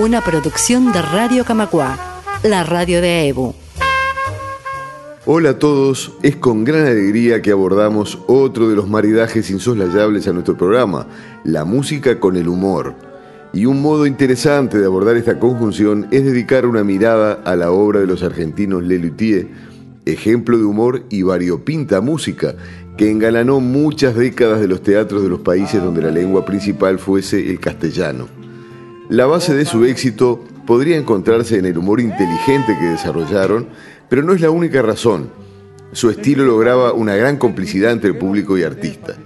Una producción de Radio Camacua, la radio de EBU. Hola a todos, es con gran alegría que abordamos otro de los maridajes insoslayables a nuestro programa, la música con el humor. Y un modo interesante de abordar esta conjunción es dedicar una mirada a la obra de los argentinos Lelutier, ejemplo de humor y variopinta música, que engalanó muchas décadas de los teatros de los países donde la lengua principal fuese el castellano. La base de su éxito podría encontrarse en el humor inteligente que desarrollaron, pero no es la única razón. Su estilo lograba una gran complicidad entre público y artista.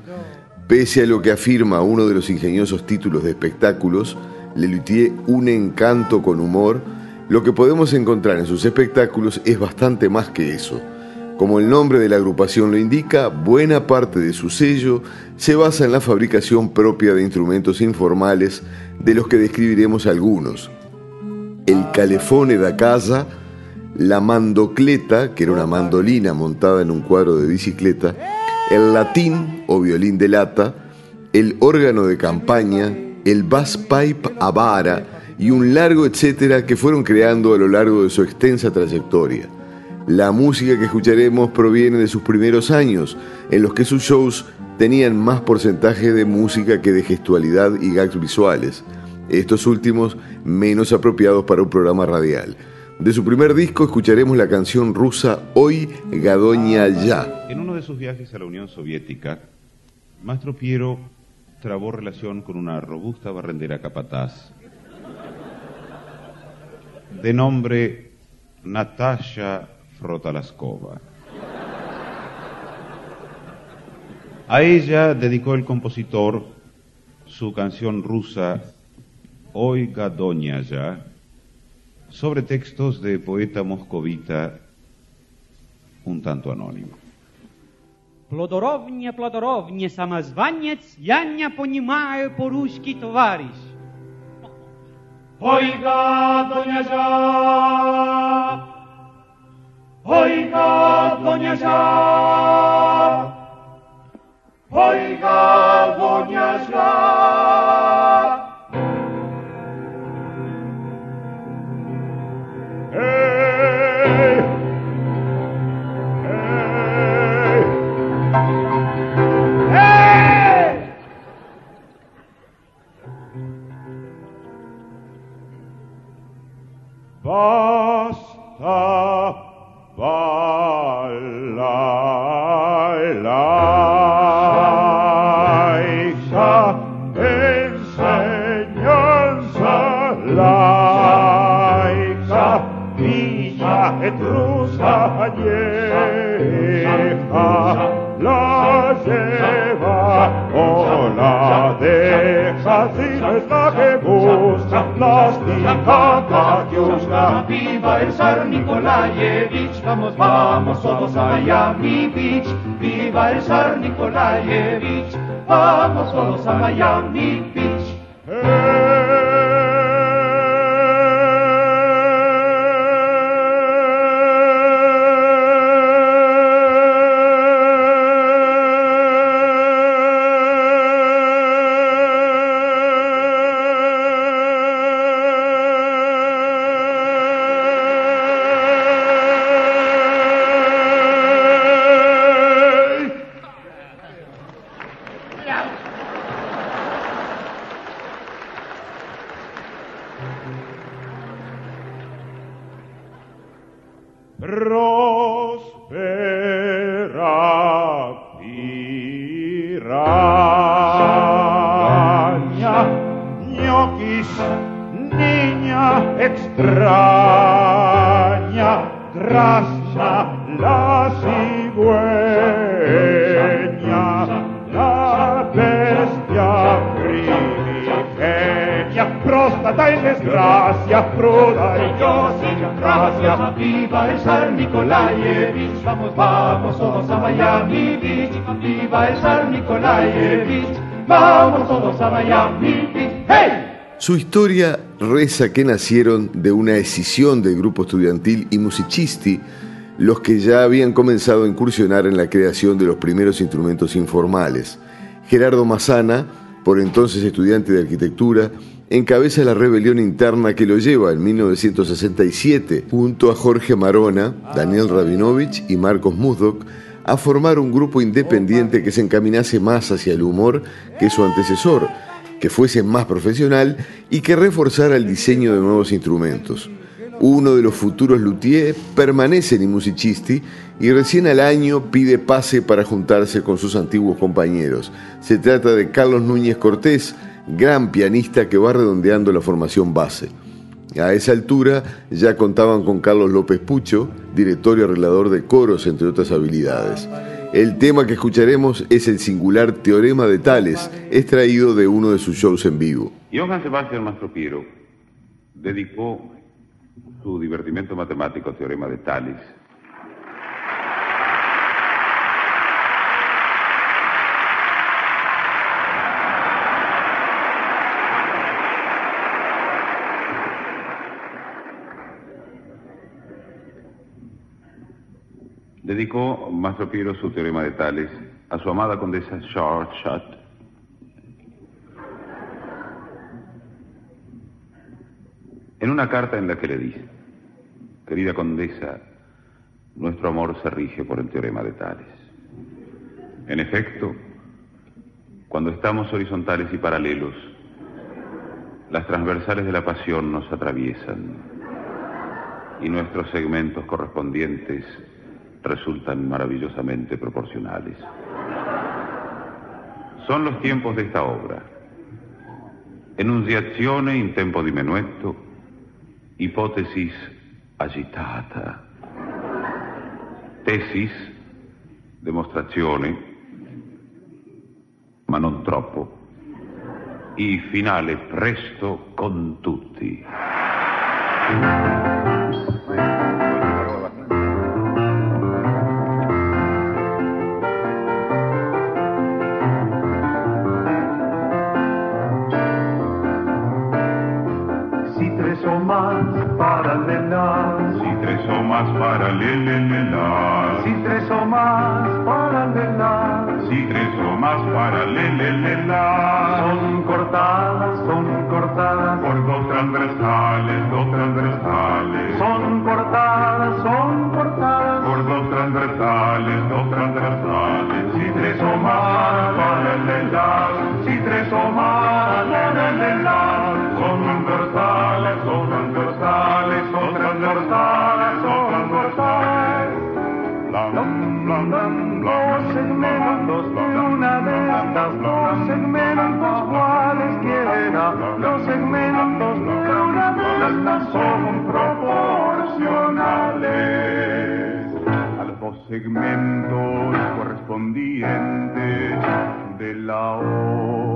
Pese a lo que afirma uno de los ingeniosos títulos de espectáculos, Lelutier un encanto con humor, lo que podemos encontrar en sus espectáculos es bastante más que eso. Como el nombre de la agrupación lo indica, buena parte de su sello se basa en la fabricación propia de instrumentos informales, de los que describiremos algunos. El calefone da casa, la mandocleta, que era una mandolina montada en un cuadro de bicicleta, el latín o violín de lata, el órgano de campaña, el bass pipe a vara y un largo etcétera que fueron creando a lo largo de su extensa trayectoria. La música que escucharemos proviene de sus primeros años, en los que sus shows tenían más porcentaje de música que de gestualidad y gags visuales, estos últimos menos apropiados para un programa radial. De su primer disco escucharemos la canción rusa Hoy Gadoña Ya. En uno de sus viajes a la Unión Soviética, Mastro Piero trabó relación con una robusta barrendera capataz de nombre Natasha Frotalaskova. A ella dedicó el compositor su canción rusa Oiga Doña Ya, sobre textos de poeta moscovita un tanto anónimo. Плодоровне, плодоровне, самозванец, я не понимаю по-русски, товарищ. Oiga, doña Hojka doniarza, hojka doniarza. Nikolaevich, vamos todos a niña extraña, grasa la cigüeña, la bestia primigenia, tanta en desgracia, cruda y yo gracia. Viva el zar Nikolaevich, vamos, vamos todos a Miami Beach. Viva el zar Nikolaevich, vamos todos a Miami Beach. ¡Hey! Su historia reza que nacieron de una escisión del grupo estudiantil y musicisti, los que ya habían comenzado a incursionar en la creación de los primeros instrumentos informales. Gerardo Massana, por entonces estudiante de arquitectura, encabeza la rebelión interna que lo lleva en 1967, junto a Jorge Marona, Daniel Rabinovich y Marcos Muzdok, a formar un grupo independiente que se encaminase más hacia el humor que su antecesor, que fuese más profesional y que reforzara el diseño de nuevos instrumentos. Uno de los futuros luthier permanece en Musicisti y recién al año pide pase para juntarse con sus antiguos compañeros. Se trata de Carlos Núñez Cortés, gran pianista que va redondeando la formación base. A esa altura ya contaban con Carlos López Pucho, director y arreglador de coros, entre otras habilidades. El tema que escucharemos es el singular Teorema de Tales, extraído de uno de sus shows en vivo. Johann Sebastian Mastropiero dedicó su divertimento matemático al Teorema de Tales Dedicó Mastro Piero su teorema de Tales a su amada condesa Short En una carta en la que le dice, querida condesa, nuestro amor se rige por el teorema de Tales. En efecto, cuando estamos horizontales y paralelos, las transversales de la pasión nos atraviesan y nuestros segmentos correspondientes resultan maravillosamente proporcionales. Son los tiempos de esta obra. Enunciazione in tempo di menuetto, hipótesis agitata, tesis, demostrazione, ma non troppo, e finale presto con tutti. Más paralelas. Si tres o más paralelas. Si tres o más paralelas. Son cortadas, segmentos correspondientes de la.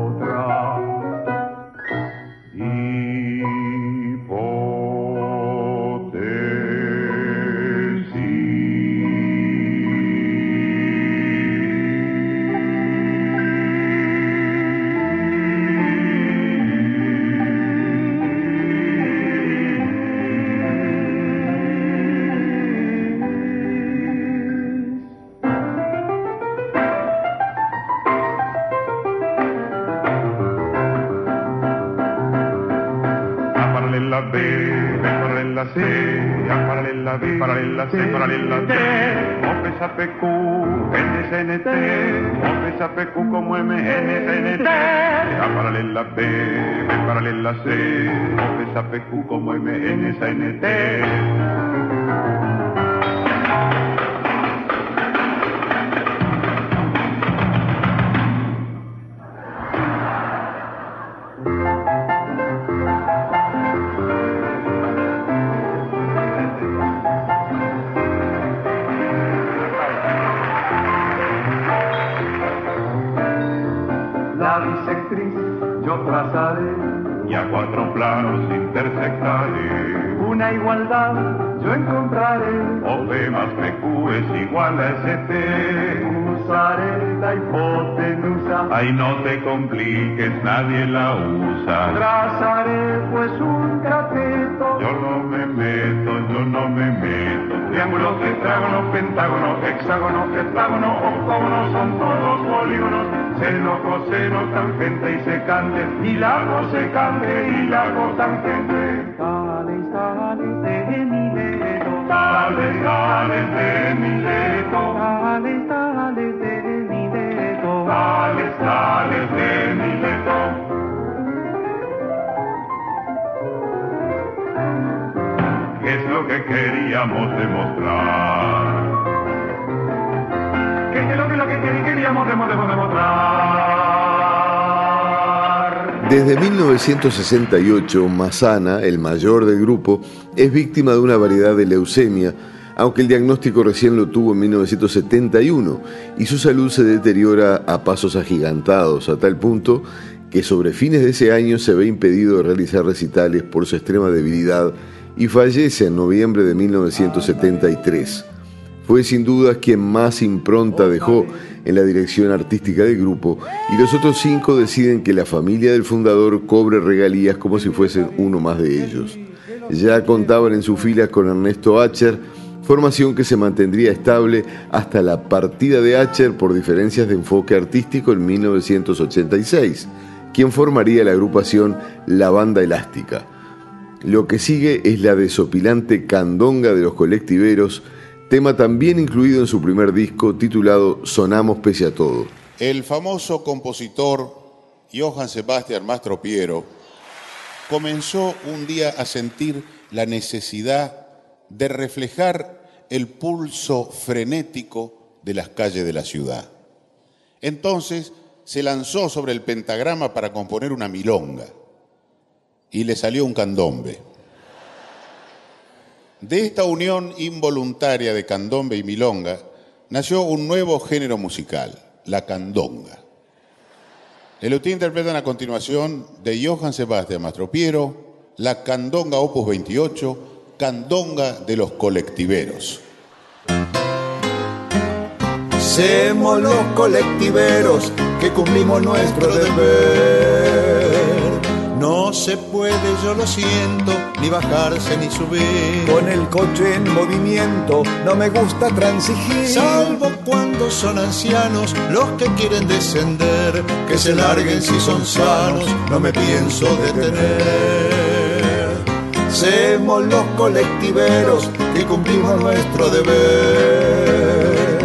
Paralela C, paralela D, O PQ, NSNT, O PQ como MNSNT, A paralela B, B paralela C, O PQ como MNSNT. Una igualdad yo encontraré. O B más PQ es igual a ST. Usaré la hipotenusa. Ay, no te compliques, nadie la usa. Trazaré pues un cateto. Yo no me meto, yo no me meto. Triángulo, tetrágono, pentágono, hexágono, heptágono, octógono, son todos polígonos. Seno, coseno, tangente y secante. Y lago secante y lago tangente. Tales, tales de Mileto. Tales, tales de Mileto. Tales, tales de Mileto. ¿Qué es lo que queríamos demostrar? ¿Qué es lo que, lo que queríamos demo- demo- demostrar? Desde 1968, Mazana, el mayor del grupo, es víctima de una variedad de leucemia, aunque el diagnóstico recién lo tuvo en 1971 y su salud se deteriora a pasos agigantados, a tal punto que sobre fines de ese año se ve impedido de realizar recitales por su extrema debilidad y fallece en noviembre de 1973. Fue sin duda quien más impronta dejó en la dirección artística del grupo y los otros cinco deciden que la familia del fundador cobre regalías como si fuesen uno más de ellos. Ya contaban en sus filas con Ernesto Acher, formación que se mantendría estable hasta la partida de Acher por diferencias de enfoque artístico en 1986, quien formaría la agrupación La Banda Elástica. Lo que sigue es la desopilante candonga de los colectiveros, tema también incluido en su primer disco titulado Sonamos pese a todo. El famoso compositor Johann Sebastian Mastropiero comenzó un día a sentir la necesidad de reflejar el pulso frenético de las calles de la ciudad. Entonces se lanzó sobre el pentagrama para componer una milonga y le salió un candombe. De esta unión involuntaria de candombe y milonga nació un nuevo género musical, la candonga. Eleutín interpretan a continuación de Johann Sebastian Mastropiero la candonga opus 28, candonga de los colectiveros. Somos los colectiveros que cumplimos nuestro deber. No se puede, yo lo siento, ni bajarse ni subir. Con el coche en movimiento no me gusta transigir. Salvo cuando son ancianos los que quieren descender, que se larguen si son sanos, no me pienso detener. Somos los colectiveros que cumplimos nuestro deber.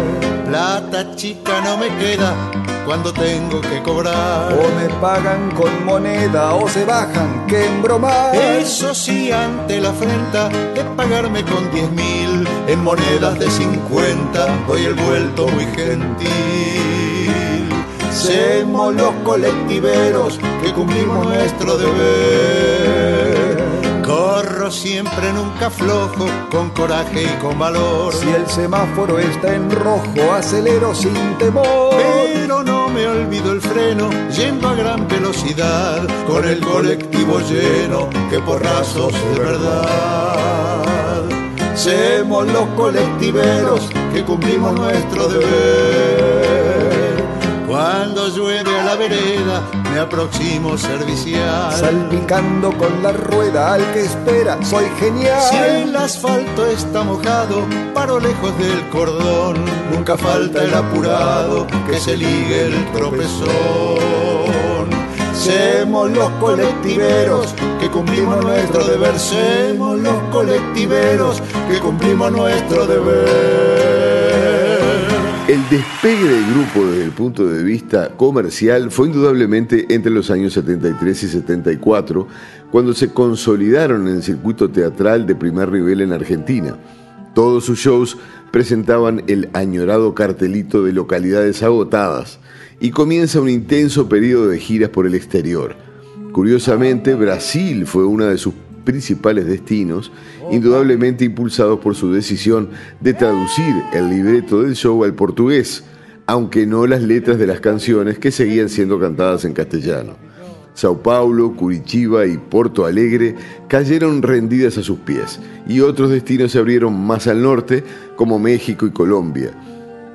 Plata chica no me queda cuando tengo que cobrar. O me pagan con moneda o se bajan que embromar. Eso sí, ante la afrenta de pagarme con diez mil en monedas de cincuenta, doy el vuelto muy gentil. Somos los colectiveros que cumplimos nuestro deber. Siempre, nunca flojo, con coraje y con valor. Si el semáforo está en rojo, acelero sin temor. Pero no me olvido el freno, yendo a gran velocidad, con el colectivo lleno, que porrazos de verdad. Somos los colectiveros que cumplimos nuestro deber. Cuando llueve a la vereda, me aproximo servicial. Salpicando con la rueda al que espera, soy genial. Si el asfalto está mojado, paro lejos del cordón. Nunca falta el apurado que se ligue el tropezón. Somos los colectiveros que cumplimos nuestro deber. Somos los colectiveros que cumplimos nuestro deber. El despegue del grupo desde el punto de vista comercial fue indudablemente entre los años 73 y 74, cuando se consolidaron en el circuito teatral de primer nivel en Argentina. Todos sus shows presentaban el añorado cartelito de localidades agotadas y comienza un intenso periodo de giras por el exterior. Curiosamente, Brasil fue uno de sus principales destinos, indudablemente impulsados por su decisión de traducir el libreto del show al portugués, aunque no las letras de las canciones que seguían siendo cantadas en castellano. Sao Paulo, Curitiba y Porto Alegre cayeron rendidas a sus pies y otros destinos se abrieron más al norte como México y Colombia.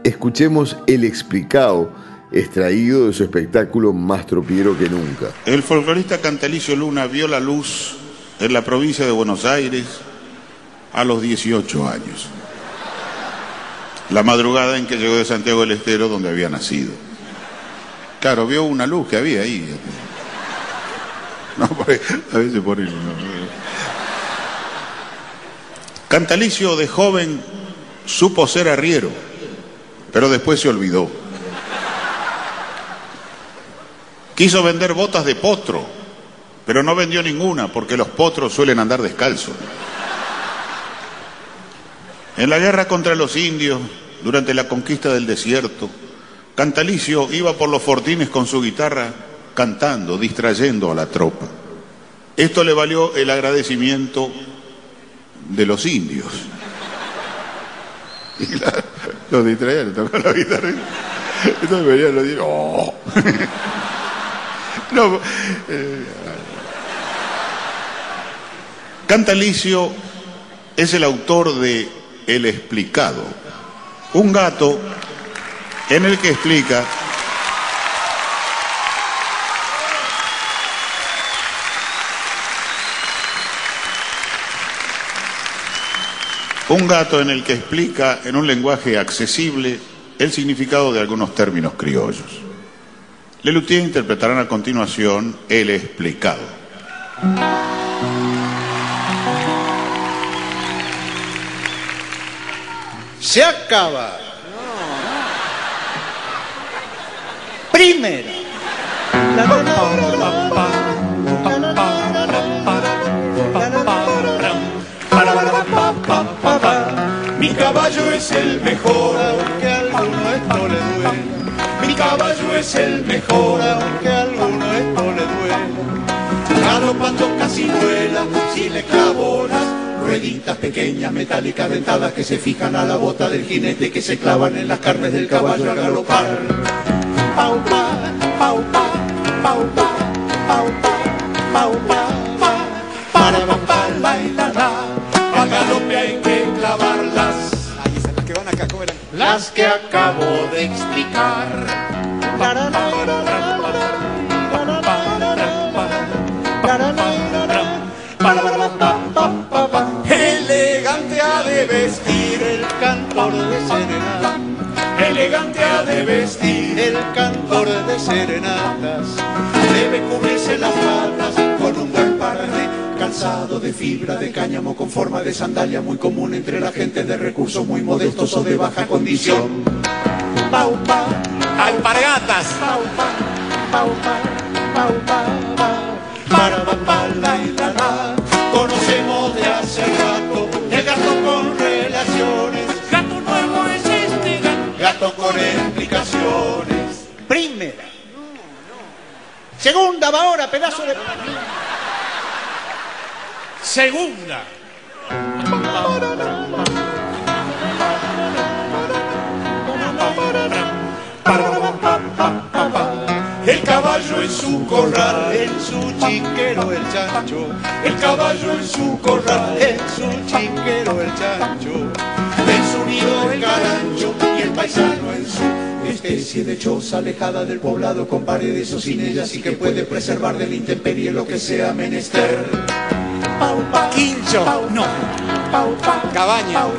Escuchemos El Explicado, extraído de su espectáculo Más tropiero que nunca. El folclorista Cantalicio Luna vio la luz en la provincia de Buenos Aires a los 18 años. La madrugada en que llegó de Santiago del Estero, donde había nacido. Claro, vio una luz que había ahí. No, a veces por eso. Cantalicio de joven supo ser arriero, pero después se olvidó. Quiso vender botas de potro, pero no vendió ninguna porque los potros suelen andar descalzos. En la guerra contra los indios, durante la conquista del desierto, Cantalicio iba por los fortines con su guitarra cantando, distrayendo a la tropa. Esto le valió el agradecimiento de los indios. Y los distraía, le tocó la guitarra. Entonces venían los indios. ¡Oh! No, eh, Cantalicio es el autor de El explicado, un gato en el que explica un gato en el que explica en un lenguaje accesible el significado de algunos términos criollos. Lelutier interpretarán a continuación El explicado. Se acaba. Primera. Mi caballo es el mejor, aunque a alguno esto le duele. Mi caballo es el mejor, aunque a alguno esto le duele. Galopando casi vuela, si le clavo las rueditas pequeñas, metálicas, dentadas que se fijan a la bota del jinete, que se clavan en las carnes del caballo al galopar. Pau, pa, pau, pa, pau, pa, pau, pa, pau, pa, pa, para, pa, pa, la, la, la. Al galope hay que clavarlas. Las que van acá, ¿cómo eran? Las que acabo de explicar. Elegante de serenatas. Elegante ha de vestir el cantor de serenatas. Debe cubrirse las patas con un buen par de calzado de fibra de cáñamo con forma de sandalia muy común entre la gente de recursos muy modestos o de baja condición. Pau, pa, Alpargatas. pau, pa, pau, pa, pau, pa, pa, para, pa, con explicaciones. Primera. Segunda va ahora, pedazo de. Segunda. El caballo en su corral, en su chiquero el chancho. El caballo en su corral, en su chiquero el chancho. En su nido el carancho y el paisano en su especie de choza alejada del poblado con paredes o sin ellas y que puede preservar del intemperie lo que sea menester. Quincho. pau, No. pau, pau, Cabaña. pau,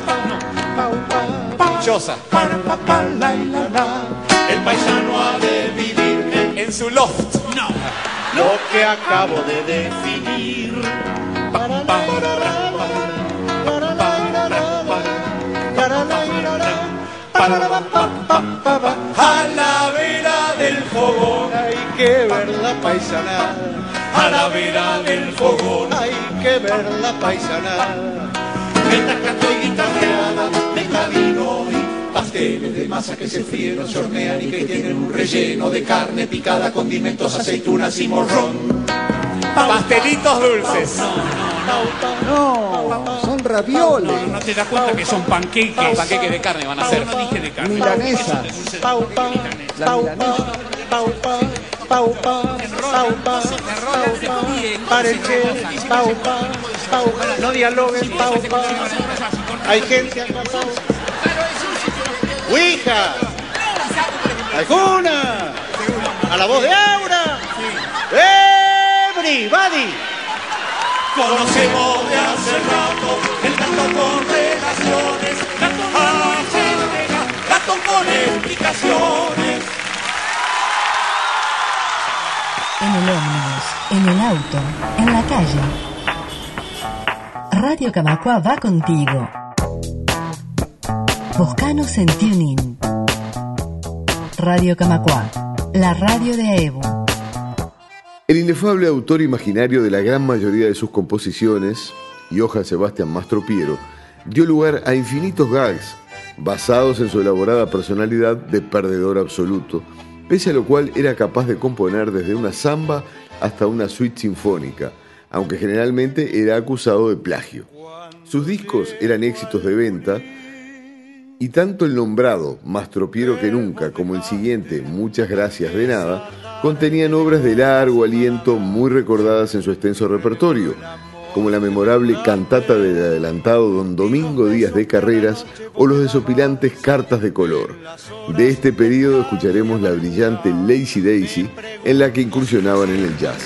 pau. Choza. Pa, pa, la, la, la. El paisano ha de vivir en En su loft. No. lo que acabo de definir. Para la, para la, para A la vera del fogón hay que ver la paisanada. A la vera del fogón hay que ver la paisanada. Mientras canto y guitarreada, deja vino y pasteles de masa que se fríen se hornean y que tienen un relleno de carne picada, condimentos, aceitunas y morrón. Pastelitos dulces. No, son ravioles. No te das cuenta que son panqueques. Panqueques de carne van a ser. No de carne. Milanesa. La milanesa. Pau, no dialoguen, hay gente acá, ¡Ouija! ¡Alguna! ¡A la voz de Aura! ¡Everybody! Conocemos de hace rato el gato con relaciones, gato con gato con explicaciones. En el ómnibus, en el auto, en la calle. Radio Camacua va contigo. Buscanos en TuneIn. Radio Camacua, la radio de Evo. El inefable autor imaginario de la gran mayoría de sus composiciones, Johann Sebastian Mastropiero, dio lugar a infinitos gags basados en su elaborada personalidad de perdedor absoluto, pese a lo cual era capaz de componer desde una samba hasta una suite sinfónica, aunque generalmente era acusado de plagio. Sus discos eran éxitos de venta y tanto el nombrado Más tropiero que nunca como el siguiente Muchas gracias de nada contenían obras de largo aliento muy recordadas en su extenso repertorio, como la memorable cantata del adelantado Don Domingo Díaz de Carreras o los desopilantes Cartas de Color. De este periodo escucharemos la brillante Lazy Daisy, en la que incursionaban en el jazz.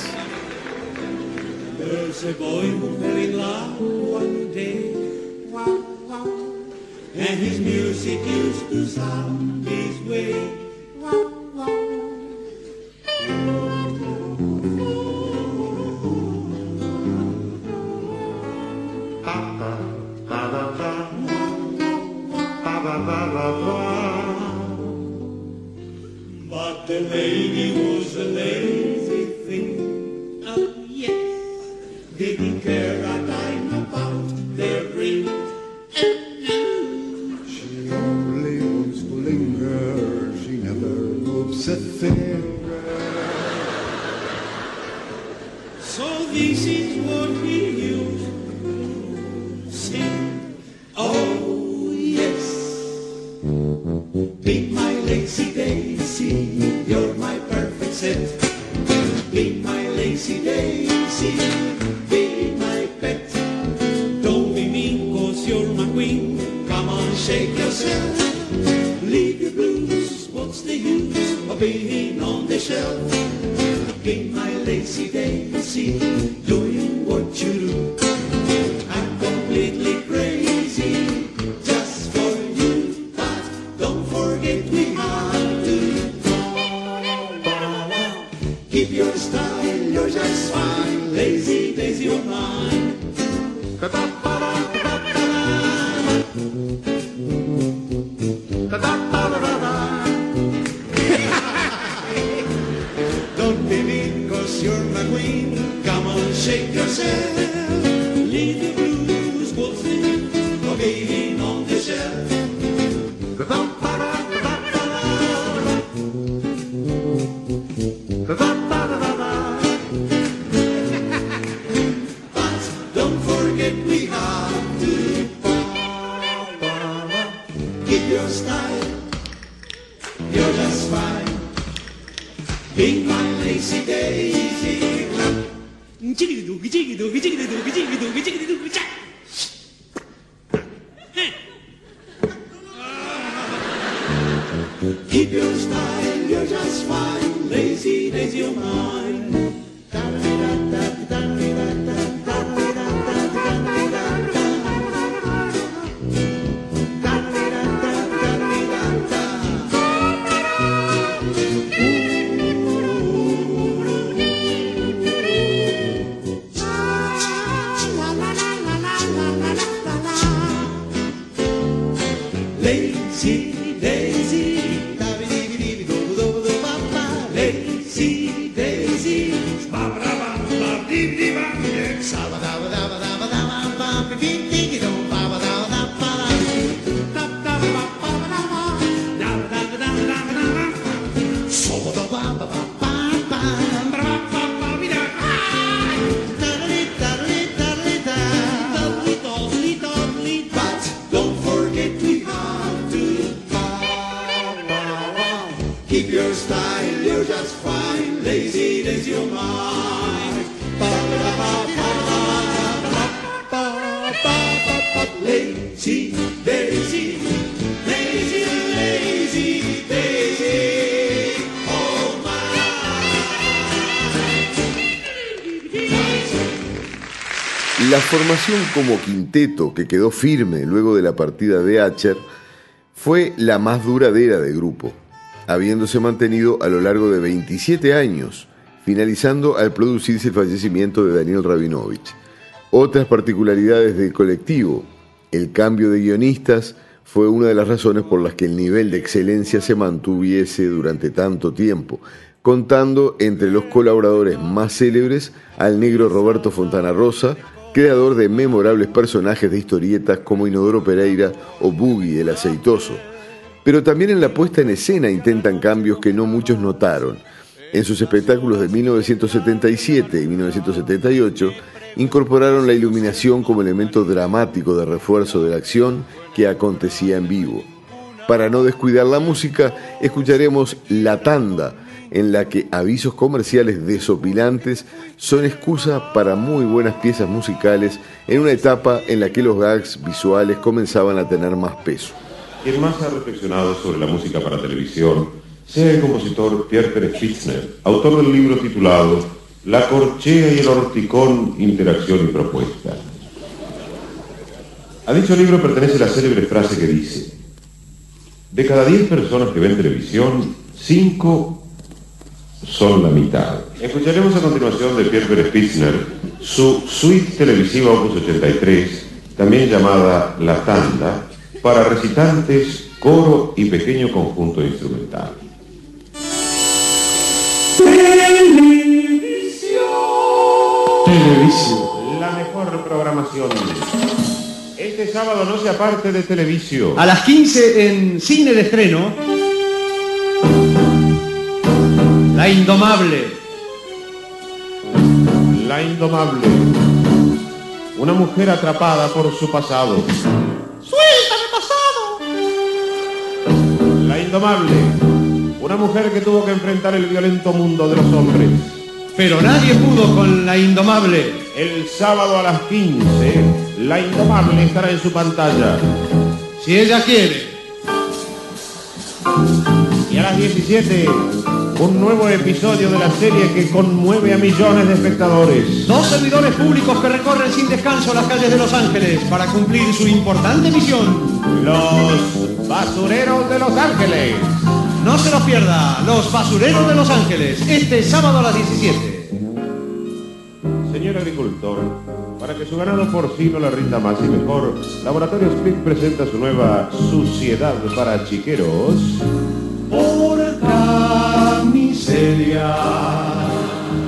Mm-hmm. La formación como quinteto que quedó firme luego de la partida de Acher fue la más duradera del grupo, habiéndose mantenido a lo largo de 27 años, finalizando al producirse el fallecimiento de Daniel Rabinovich. Otras particularidades del colectivo, el cambio de guionistas fue una de las razones por las que el nivel de excelencia se mantuviese durante tanto tiempo, contando entre los colaboradores más célebres al negro Roberto Fontana Rosa, creador de memorables personajes de historietas como Inodoro Pereira o Boogie el Aceitoso. Pero también en la puesta en escena intentan cambios que no muchos notaron. En sus espectáculos de 1977 y 1978 incorporaron la iluminación como elemento dramático de refuerzo de la acción que acontecía en vivo. Para no descuidar la música, escucharemos La Tanda, en la que avisos comerciales desopilantes son excusa para muy buenas piezas musicales en una etapa en la que los gags visuales comenzaban a tener más peso. Quien más ha reflexionado sobre la música para televisión sea el compositor Pierre Pérez Spitzner, autor del libro titulado La corchea y el horticón, interacción y propuesta. A dicho libro pertenece la célebre frase que dice, de cada 10 personas que ven televisión, 5 son la mitad. Escucharemos a continuación de Pierre Spitzner su suite televisiva Opus 83, también llamada La Tanda, para recitantes, coro y pequeño conjunto instrumental. Televisión. La mejor programación. Este sábado no se aparte de Televisión. A las 15 en cine de estreno. La Indomable. La Indomable. Una mujer atrapada por su pasado. ¡Suéltame pasado! La Indomable. Una mujer que tuvo que enfrentar el violento mundo de los hombres. Pero nadie pudo con La Indomable. El sábado a las 15, La Indomable estará en su pantalla. Si ella quiere. Y a las 17, un nuevo episodio de la serie que conmueve a millones de espectadores. Dos servidores públicos que recorren sin descanso las calles de Los Ángeles para cumplir su importante misión. Los basureros de Los Ángeles. No se los pierda, Los Basureros de Los Ángeles, este sábado a las 17. Agricultor, para que su ganado porcino le rinda más y mejor, Laboratorio Split presenta su nueva Suciedad para Chiqueros. Porca miseria,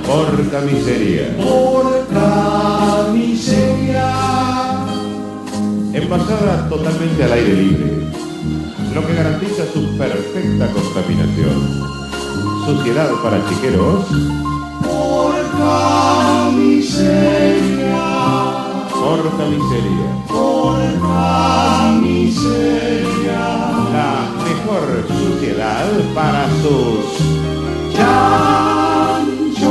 Porca miseria. porca miseria. Envasada totalmente al aire libre, lo que garantiza su perfecta contaminación. Suciedad para Chiqueros. Miseria, Porca miseria. porca miseria. La mejor suciedad para sus Chanchos,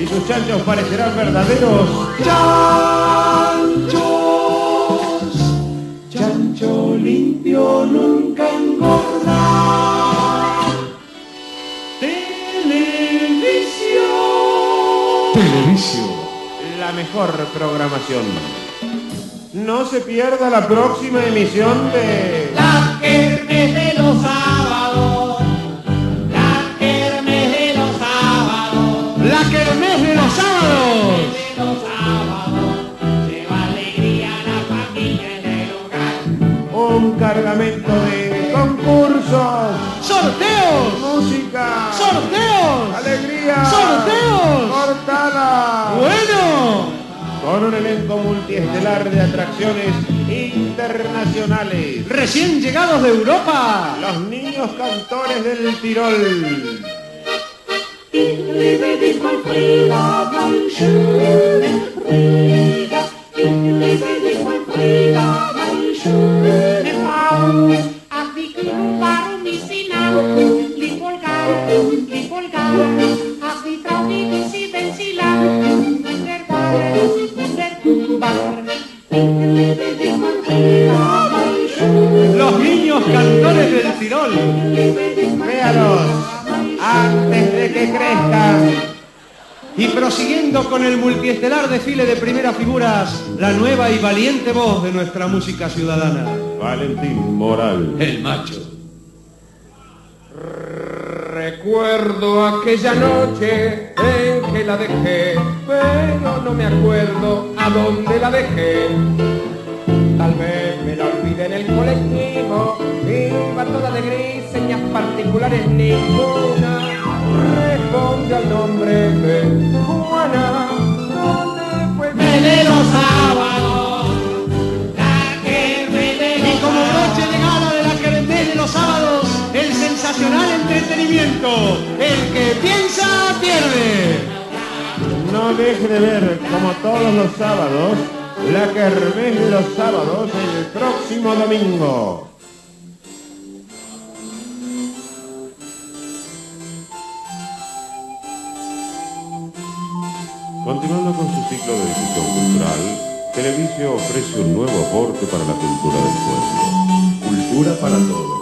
y sus chanchos parecerán verdaderos. chanchos, mejor programación. No se pierda la próxima emisión de La kermés de los sábados. La kermés de los sábados. La Kermés de los sábados. De los sábados. Lleva alegría a la familia en el hogar. un cargamento de concursos, ¡Sorteos! música, ¡Sorteos! alegría, ¡Sorteos! Con un elenco multiestelar de atracciones internacionales. Recién llegados de Europa. Los niños cantores del Tirol. Los niños cantores del Tirol. Véalos antes de que crezcan. Y prosiguiendo con el multiestelar desfile de primeras figuras, la nueva y valiente voz de nuestra música ciudadana. Valentín Moral. El macho. Recuerdo aquella noche en que la dejé, pero no me acuerdo a dónde la dejé. Tal vez me la olvidé en el colectivo, iba toda de gris, señas particulares ninguna. Responde al nombre de Juana, ¿dónde fue? de los sábados, la que Y como broche de gala de la Kermés de los sábados, el sensacional entretenimiento. El que piensa, pierde. No deje de ver, como todos los sábados, la Kermés los sábados el próximo domingo. Continuando con su ciclo de difusión cultural, Televisio ofrece un nuevo aporte para la cultura del pueblo. Cultura para todos.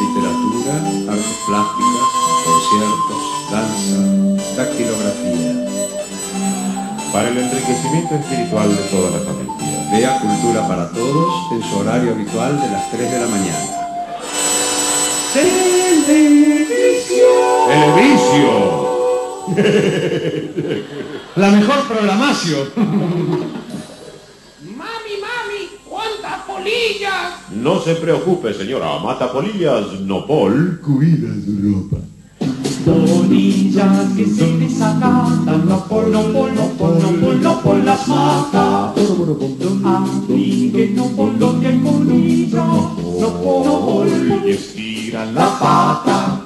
Literatura, artes plásticas, conciertos, danza, dactilografía. Para el enriquecimiento espiritual de toda la familia. Vea Cultura para Todos en su horario habitual de las 3 de la mañana. ¡Televisio! La mejor programación. Mami, mami, ¿cuántas polillas? No se preocupe, señora. Mata polillas, no pol. Cuida su ropa. Polillas que se desacatan, no por, no por, no por, no por, no por las mata. Aplique, no por hay polilla, no por, no por, Y estiran la pata.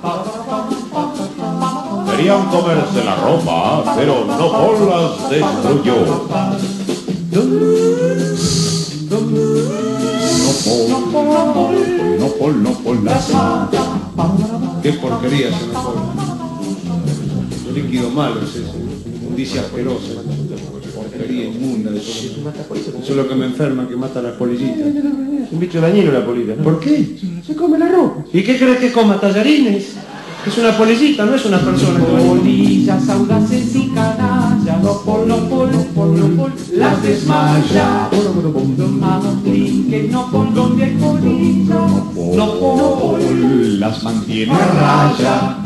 Querían comerse la ropa, pero no por las destruyó. Qué porquería se me Un líquido malo es ese. Inmundicia asquerosa. Porquería inmunda de todo. Eso es lo que me enferma, que mata a las polillitas. Es un bicho dañino la polilla, ¿no? ¿Por qué? Se come la ropa. ¿Y qué crees que coma? ¿Tallarines? Es una polillita, no es una persona. Polillas audaces y canallas, no por, no por, no por, no por, las desmaya. Aplique, no por donde por, no por, Las mantiene a raya.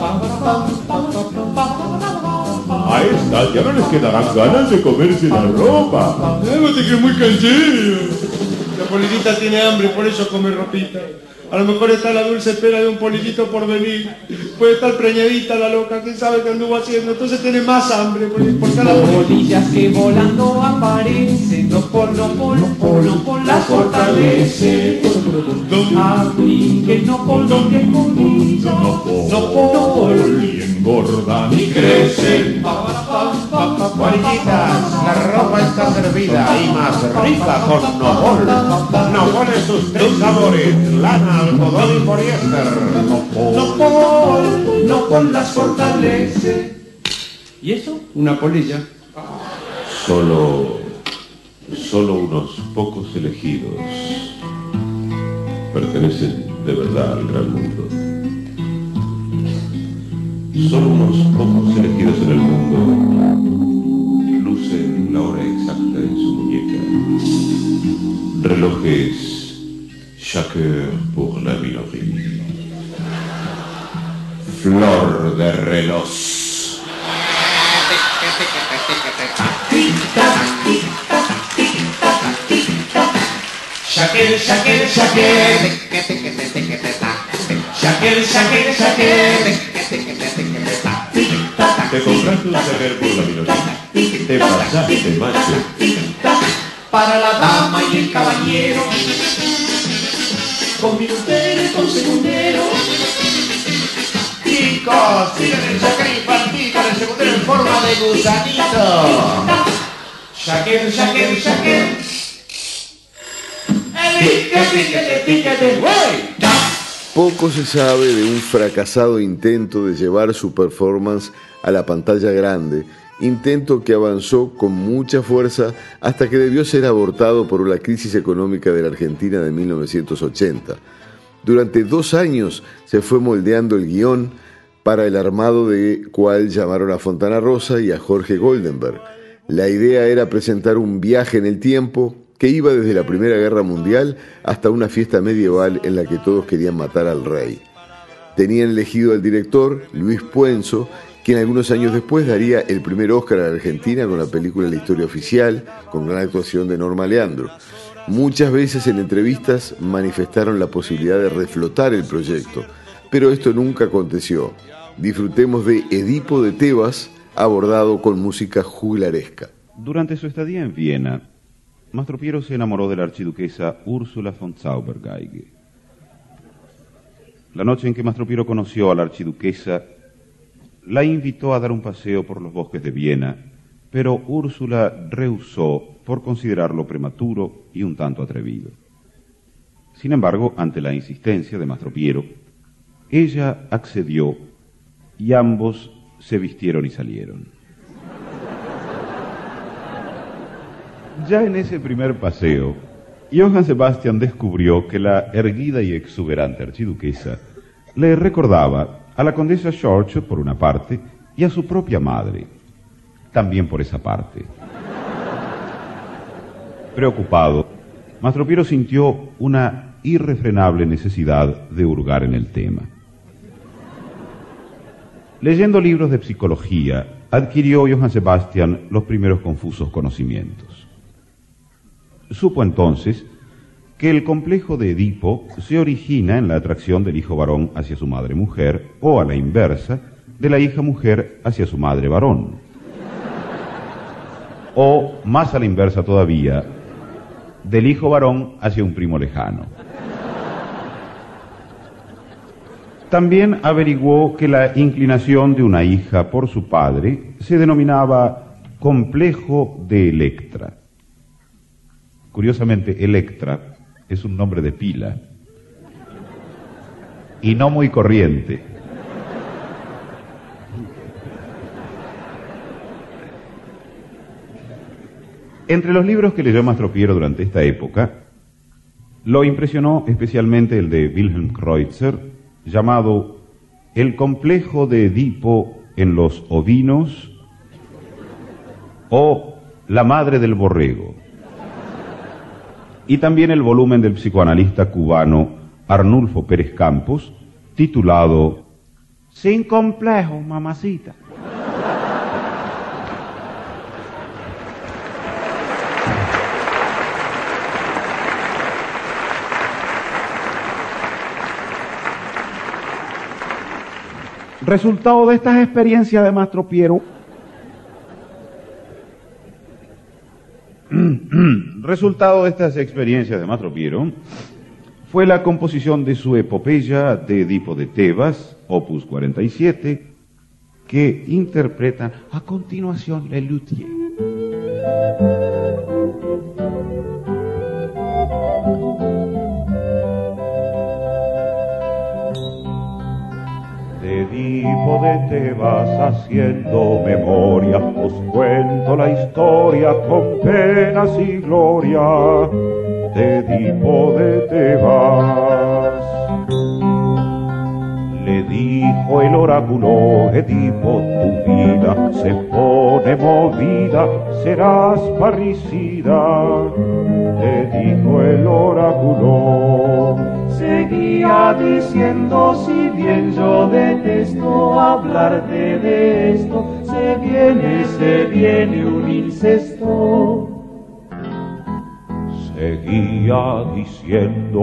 A estas ya no les quedarán ganas de comerse la ropa. Déjate que es muy canchero. La polillita tiene hambre, por eso come ropita. A lo mejor está la dulce espera de un polillito por venir. Puede estar preñadita la loca, quién sabe qué anduvo haciendo. Entonces tiene más hambre por, por cada. Polillas que volando aparecen, no por, no por, no por, no por, las fortalece. Aplique, no por donde hay polilla, no por, no por, Y engordan y crecen. Polillitas, la ropa está servida y más rica con Nopol. Nopol en sus tres sabores, lana, algodón y poliéster. no por, no por las fortalece. ¿Y eso? Una polilla. Solo, solo unos pocos elegidos pertenecen de verdad al gran mundo. Solo unos pocos elegidos en el mundo la hora exacta en su muñeca. Relojes chaque heure pour la minoría. Flor de reloj. Te compraste un saber por la minoría. Te pasaste, macho. Para la dama y el caballero. Con minutero y con segundero. Chicos, miren el shaker infantil con el segundero en forma de gusanito. Shaker, shaker, shaker. Poco se sabe de un fracasado intento de llevar su performance a la pantalla grande, intento que avanzó con mucha fuerza hasta que debió ser abortado por la crisis económica de la Argentina de 1980. Durante dos años se fue moldeando el guion para el armado de cual llamaron a Fontana Rosa y a Jorge Goldenberg. La idea era presentar un viaje en el tiempo que iba desde la Primera Guerra Mundial hasta una fiesta medieval en la que todos querían matar al rey. Tenían elegido al director, Luis Puenzo, quien algunos años después daría el primer Oscar a la Argentina con la película La Historia Oficial, con gran actuación de Norma Leandro. Muchas veces en entrevistas manifestaron la posibilidad de reflotar el proyecto, pero esto nunca aconteció. Disfrutemos de Edipo de Tebas, abordado con música juglaresca. Durante su estadía en Viena, Mastro Piero se enamoró de la archiduquesa Úrsula von Zaubergeige. La noche en que Mastro Piero conoció a la archiduquesa, la invitó a dar un paseo por los bosques de Viena, pero Úrsula rehusó por considerarlo prematuro y un tanto atrevido. Sin embargo, ante la insistencia de Mastro Piero, ella accedió y ambos se vistieron y salieron. Ya en ese primer paseo, Johann Sebastian descubrió que la erguida y exuberante archiduquesa le recordaba a la condesa George por una parte y a su propia madre también por esa parte. Preocupado, Mastro Piero sintió una irrefrenable necesidad de hurgar en el tema. Leyendo libros de psicología, adquirió Johann Sebastian los primeros confusos conocimientos. Supo entonces que el complejo de Edipo se origina en la atracción del hijo varón hacia su madre mujer o a la inversa, de la hija mujer hacia su madre varón. O, más a la inversa todavía, del hijo varón hacia un primo lejano. También averiguó que la inclinación de una hija por su padre se denominaba complejo de Electra. Curiosamente, Electra es un nombre de pila y no muy corriente. Entre los libros que leyó Mastro Piero durante esta época, lo impresionó especialmente el de Wilhelm Kreutzer, llamado El complejo de Edipo en los ovinos o La madre del borrego. Y también el volumen del psicoanalista cubano Arnulfo Pérez Campos, titulado Sin complejo, mamacita. Resultado de estas experiencias de Mastro Piero. Resultado de estas experiencias de Mastro Piero fue la composición de su epopeya de Edipo de Tebas, opus 47, que interpreta a continuación Le Edipo de Tebas haciendo memoria, os cuento la historia con penas y gloria de Edipo de Tebas. Le dijo el oráculo, Edipo, tu vida se pone movida, serás parricida. Le dijo el oráculo. Seguía diciendo, si bien yo detesto hablarte de esto, se viene, se viene un incesto. Seguía diciendo.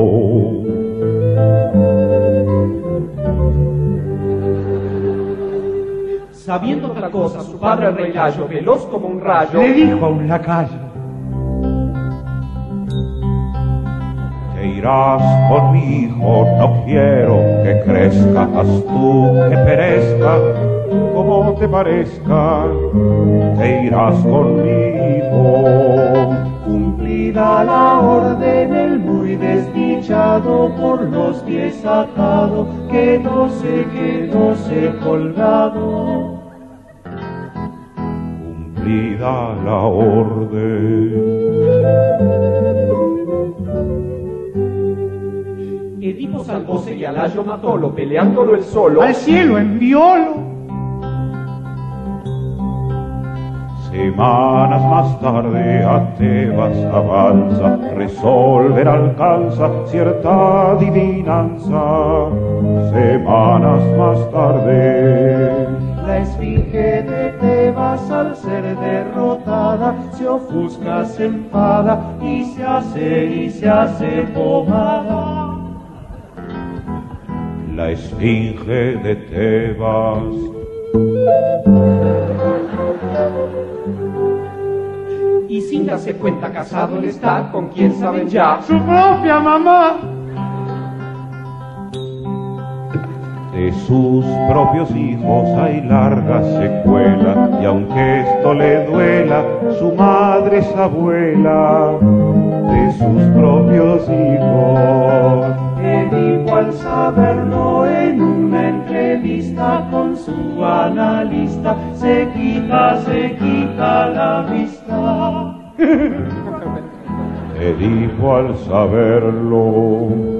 Sabiendo tal cosa, su padre el rey Layo, veloz como un rayo, Le dijo a un lacayo. Irás con mi hijo, no quiero que crezca, haz tú que perezca, como te parezca. Te irás conmigo. Cumplida la orden, el muy desdichado por los pies atado, quedóse, quedóse colgado. Cumplida la orden. Edipo saltó José y a Layo Matolo, peleándolo el solo. Al cielo enviólo. Semanas más tarde a Tebas avanza, resolver alcanza cierta adivinanza. Semanas más tarde. La esfinge de Tebas al ser derrotada se ofusca, se enfada y se hace y se hace pomada. La esfinge de Tebas. Y sin darse cuenta casado él está con quien saben ya. Su propia mamá. De sus propios hijos hay larga secuela y aunque esto le duela, su madre es abuela de sus propios hijos. Edipo al saberlo en una entrevista con su analista se quita, se quita la vista. Edipo al saberlo.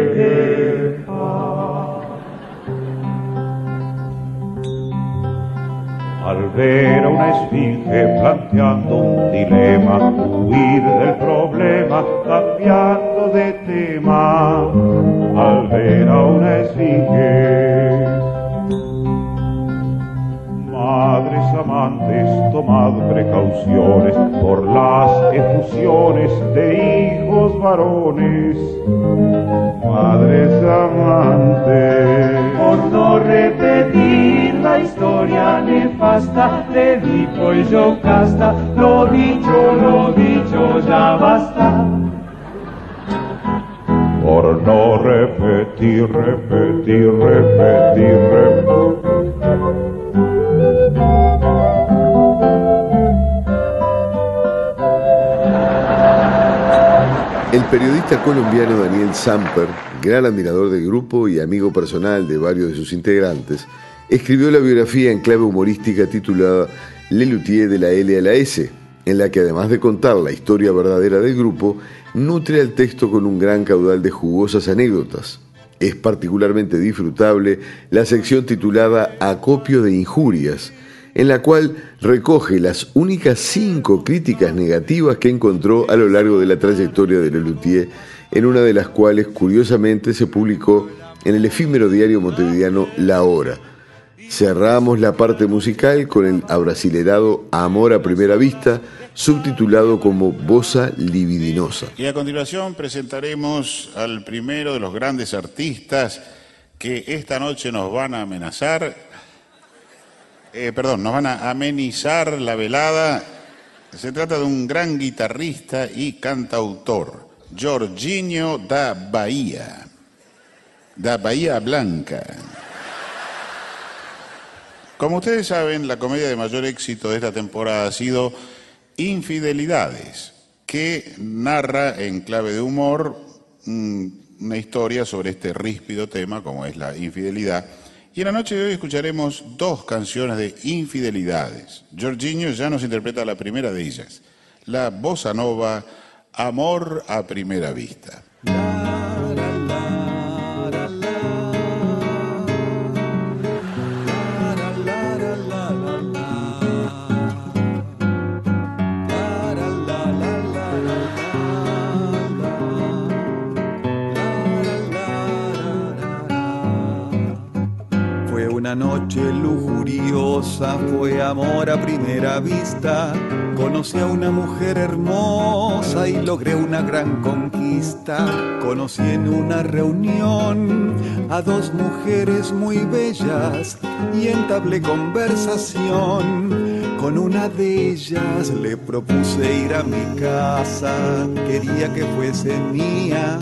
Ver a una esfinge planteando un dilema, huir del problema, cambiando de tema. Al ver a una esfinge. Madres amantes, tomad precauciones por las efusiones de hijos varones. Madres amantes. Por no repetir la historia nefasta de Edipo y Yocasta, lo dicho, lo dicho ya basta. Por no repetir, repetir, repetir, repetir. El periodista colombiano Daniel Samper, gran admirador del grupo y amigo personal de varios de sus integrantes, escribió la biografía en clave humorística titulada Le Luthier de la L a la S, en la que además de contar la historia verdadera del grupo, nutre al texto con un gran caudal de jugosas anécdotas. Es particularmente disfrutable la sección titulada Acopio de Injurias, en la cual recoge las únicas cinco críticas negativas que encontró a lo largo de la trayectoria de Lelutier, en una de las cuales curiosamente se publicó en el efímero diario montevideano La Hora. Cerramos la parte musical con el abrasilerado Amor a Primera Vista, subtitulado como Bosa Libidinosa. Y a continuación presentaremos al primero de los grandes artistas que esta noche nos van a amenazar eh, perdón, nos van a amenizar la velada. Se trata de un gran guitarrista y cantautor, Jorginho da Bahía, da Bahía Blanca. Como ustedes saben, la comedia de mayor éxito de esta temporada ha sido Infidelidades, que narra en clave de humor mm, una historia sobre este ríspido tema como es la infidelidad. Y en la noche de hoy escucharemos dos canciones de infidelidades. Jorginho ya nos interpreta la primera de ellas, la bossa nova Amor a primera vista. Una noche lujuriosa, fue amor a primera vista. Conocí a una mujer hermosa y logré una gran conquista. Conocí en una reunión a dos mujeres muy bellas y entablé conversación. Con una de ellas le propuse ir a mi casa, quería que fuese mía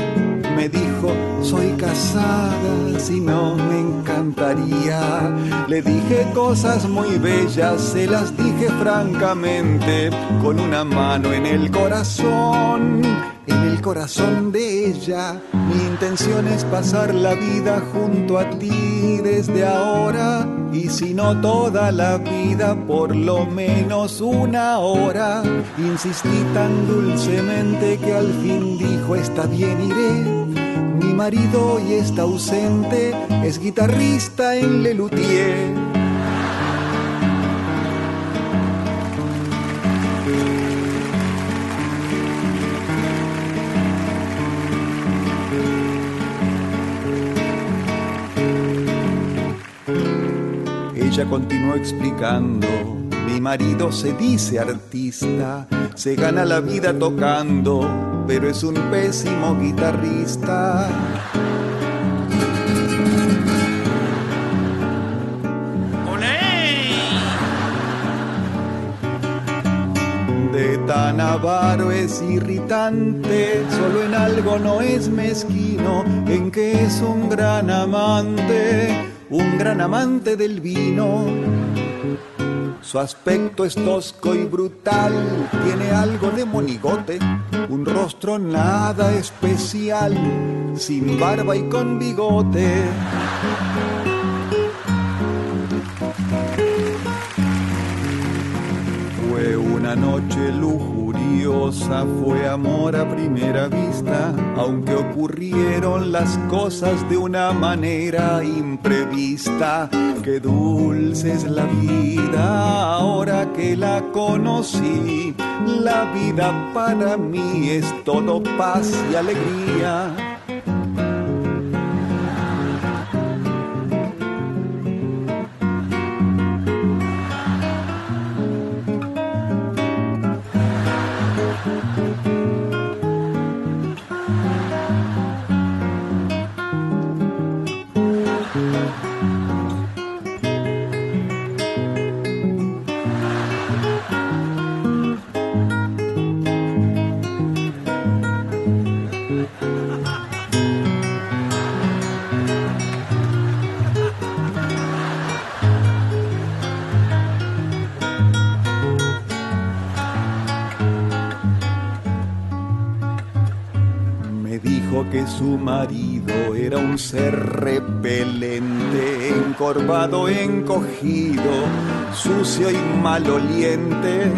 me dijo, soy casada, si no me encantaría. Le dije cosas muy bellas, se las dije francamente, con una mano en el corazón. En el corazón de ella. Mi intención es pasar la vida junto a ti desde ahora. Y si no toda la vida, por lo menos una hora. Insistí tan dulcemente que al fin dijo está bien iré. Mi marido hoy está ausente, es guitarrista en Lelutier. Ella continuó explicando, mi marido se dice artista, se gana la vida tocando, pero es un pésimo guitarrista. De tan avaro es irritante, solo en algo no es mezquino, en que es un gran amante, un gran amante del vino. Su aspecto es tosco y brutal, tiene algo de monigote, un rostro nada especial, sin barba y con bigote. Fue una noche lujuriosa, fue amor a primera vista, aunque ocurrieron las cosas de una manera imprevista. Qué dulce es la vida ahora que la conocí. La vida para mí es todo paz y alegría. Me dijo que su marido era un ser repelente, encorvado, encogido, sucio y maloliente.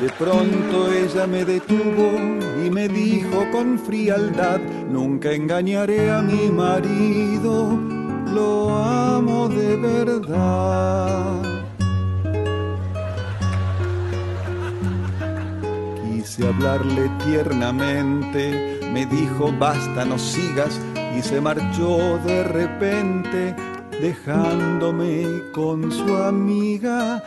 De pronto ella me detuvo y me dijo con frialdad, nunca engañaré a mi marido, lo amo de verdad. Quise hablarle tiernamente, me dijo basta, no sigas, y se marchó de repente, dejándome con su amiga.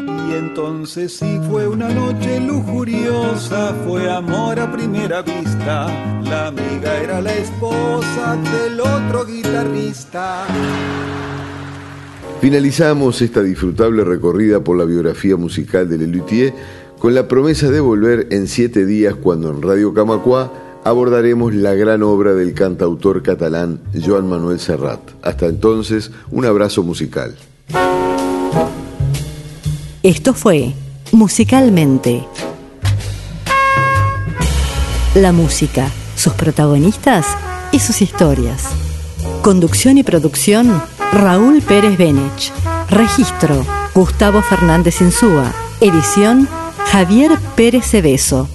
Y entonces sí fue una noche lujuriosa, fue amor a primera vista. La amiga era la esposa del otro guitarrista. Finalizamos esta disfrutable recorrida por la biografía musical de Lelutier con la promesa de volver en siete días cuando en Radio Camacuá abordaremos la gran obra del cantautor catalán Joan Manuel Serrat. Hasta entonces, un abrazo musical. Esto fue Musicalmente. La música, sus protagonistas y sus historias. Conducción y producción, Raúl Pérez Benech. Registro, Gustavo Fernández Insúa. Edición, Javier Pérez Cebeso.